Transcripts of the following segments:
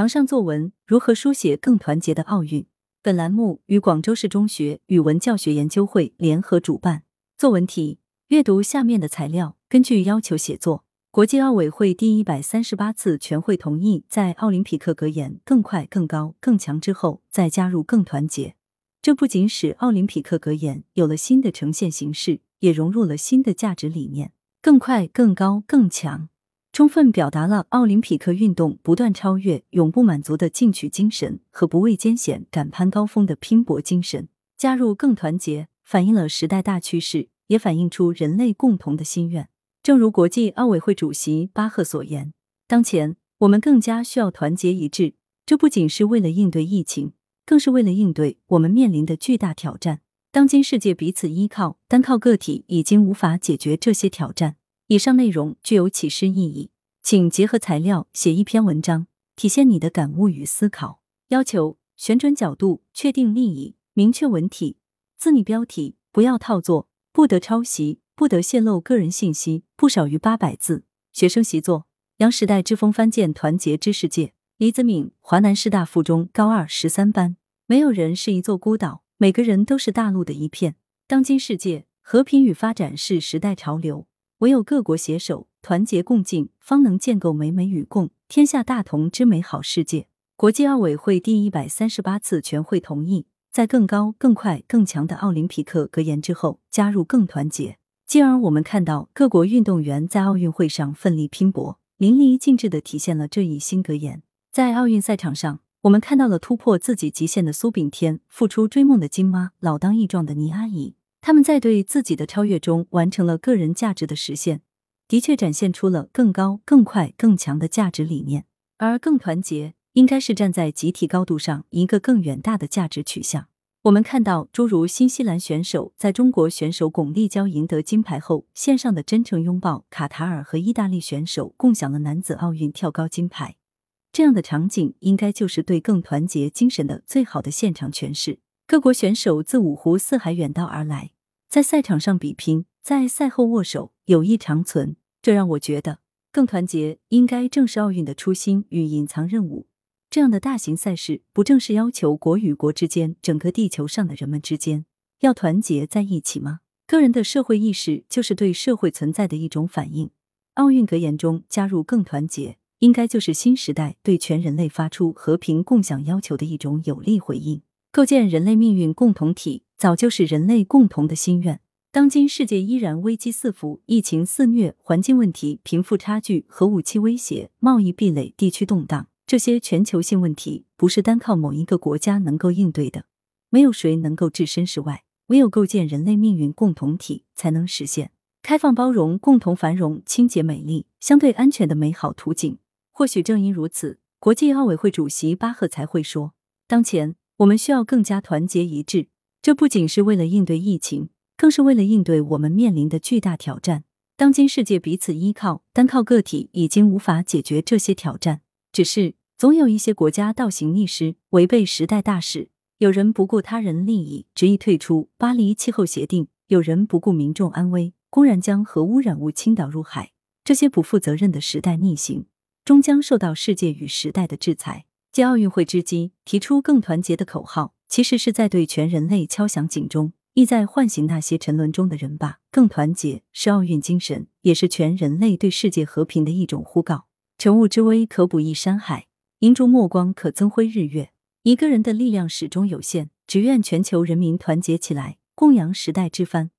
堂上作文如何书写更团结的奥运？本栏目与广州市中学语文教学研究会联合主办。作文题：阅读下面的材料，根据要求写作。国际奥委会第一百三十八次全会同意，在奥林匹克格言“更快、更高、更强”之后，再加入“更团结”。这不仅使奥林匹克格言有了新的呈现形式，也融入了新的价值理念。更快、更高、更强，充分表达了奥林匹克运动不断超越、永不满足的进取精神和不畏艰险、敢攀高峰的拼搏精神。加入“更团结”，反映了时代大趋势，也反映出人类共同的心愿。正如国际奥委会主席巴赫所言，当前我们更加需要团结一致。这不仅是为了应对疫情，更是为了应对我们面临的巨大挑战。当今世界彼此依靠，单靠个体已经无法解决这些挑战。以上内容具有启示意义，请结合材料写一篇文章，体现你的感悟与思考。要求：选准角度，确定立意，明确文体，自拟标题，不要套作，不得抄袭。不得泄露个人信息，不少于八百字。学生习作：杨时代之风帆建团结之世界。李子敏，华南师大附中高二十三班。没有人是一座孤岛，每个人都是大陆的一片。当今世界，和平与发展是时代潮流，唯有各国携手，团结共进，方能建构美美与共、天下大同之美好世界。国际奥委会第一百三十八次全会同意，在更高、更快、更强的奥林匹克格言之后，加入更团结。进而，我们看到各国运动员在奥运会上奋力拼搏，淋漓尽致的体现了这一新格言。在奥运赛场上，我们看到了突破自己极限的苏炳添，付出追梦的金妈，老当益壮的倪阿姨。他们在对自己的超越中，完成了个人价值的实现，的确展现出了更高、更快、更强的价值理念。而更团结，应该是站在集体高度上，一个更远大的价值取向。我们看到，诸如新西兰选手在中国选手巩立姣赢得金牌后线上的真诚拥抱；卡塔尔和意大利选手共享了男子奥运跳高金牌，这样的场景应该就是对更团结精神的最好的现场诠释。各国选手自五湖四海远道而来，在赛场上比拼，在赛后握手，友谊长存。这让我觉得，更团结应该正是奥运的初心与隐藏任务。这样的大型赛事，不正是要求国与国之间、整个地球上的人们之间要团结在一起吗？个人的社会意识就是对社会存在的一种反应。奥运格言中加入“更团结”，应该就是新时代对全人类发出和平共享要求的一种有力回应。构建人类命运共同体，早就是人类共同的心愿。当今世界依然危机四伏，疫情肆虐，环境问题、贫富差距、核武器威胁、贸易壁垒、地区动荡。这些全球性问题不是单靠某一个国家能够应对的，没有谁能够置身事外，唯有构建人类命运共同体，才能实现开放包容、共同繁荣、清洁美丽、相对安全的美好图景。或许正因如此，国际奥委会主席巴赫才会说：“当前我们需要更加团结一致，这不仅是为了应对疫情，更是为了应对我们面临的巨大挑战。当今世界彼此依靠，单靠个体已经无法解决这些挑战，只是。”总有一些国家倒行逆施，违背时代大势；有人不顾他人利益，执意退出巴黎气候协定；有人不顾民众安危，公然将核污染物倾倒入海。这些不负责任的时代逆行，终将受到世界与时代的制裁。借奥运会之机，提出更团结的口号，其实是在对全人类敲响警钟，意在唤醒那些沉沦中的人吧。更团结是奥运精神，也是全人类对世界和平的一种呼告。乘雾之威，可补一山海。银烛末光可增辉日月。一个人的力量始终有限，只愿全球人民团结起来，供扬时代之帆，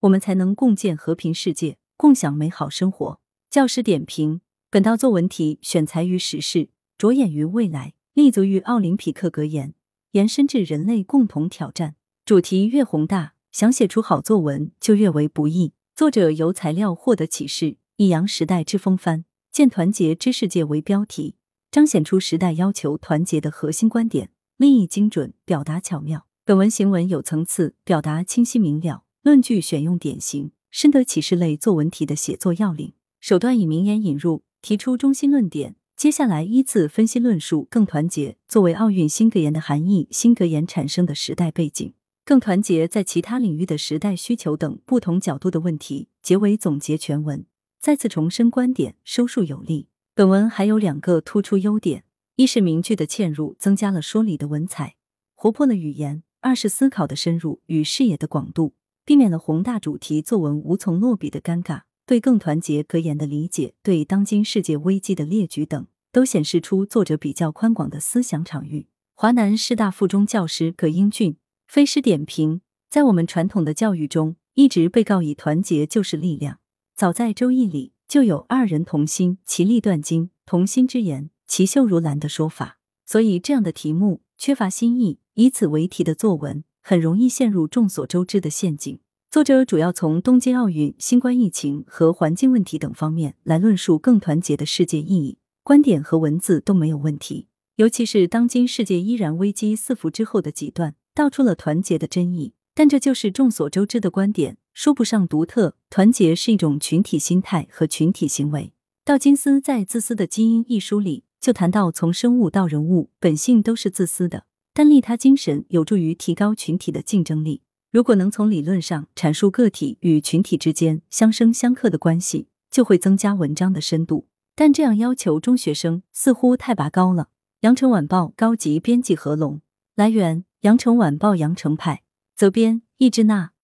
我们才能共建和平世界，共享美好生活。教师点评：本道作文题选材于时事，着眼于未来，立足于奥林匹克格言，延伸至人类共同挑战。主题越宏大，想写出好作文就越为不易。作者由材料获得启示，以扬时代之风帆，建团结之世界为标题。彰显出时代要求团结的核心观点，立意精准，表达巧妙。本文行文有层次，表达清晰明了，论据选用典型，深得启示类作文题的写作要领。手段以名言引入，提出中心论点。接下来依次分析论述“更团结”作为奥运新格言的含义、新格言产生的时代背景、更团结在其他领域的时代需求等不同角度的问题。结尾总结全文，再次重申观点，收束有力。本文还有两个突出优点：一是明句的嵌入增加了说理的文采，活泼了语言；二是思考的深入与视野的广度，避免了宏大主题作文无从落笔的尴尬。对更团结格言的理解，对当今世界危机的列举等，都显示出作者比较宽广的思想场域。华南师大附中教师葛英俊飞诗点评：在我们传统的教育中，一直被告以团结就是力量。早在《周易》里就有“二人同心，其利断金；同心之言，其秀如兰”的说法。所以，这样的题目缺乏新意，以此为题的作文很容易陷入众所周知的陷阱。作者主要从东京奥运、新冠疫情和环境问题等方面来论述更团结的世界意义，观点和文字都没有问题。尤其是当今世界依然危机四伏之后的几段，道出了团结的真意。但这就是众所周知的观点，说不上独特。团结是一种群体心态和群体行为。道金斯在《自私的基因》一书里就谈到，从生物到人物，本性都是自私的，但利他精神有助于提高群体的竞争力。如果能从理论上阐述个体与群体之间相生相克的关系，就会增加文章的深度。但这样要求中学生似乎太拔高了。羊城晚报高级编辑何龙，来源：羊城晚报羊城派，责编：易志娜。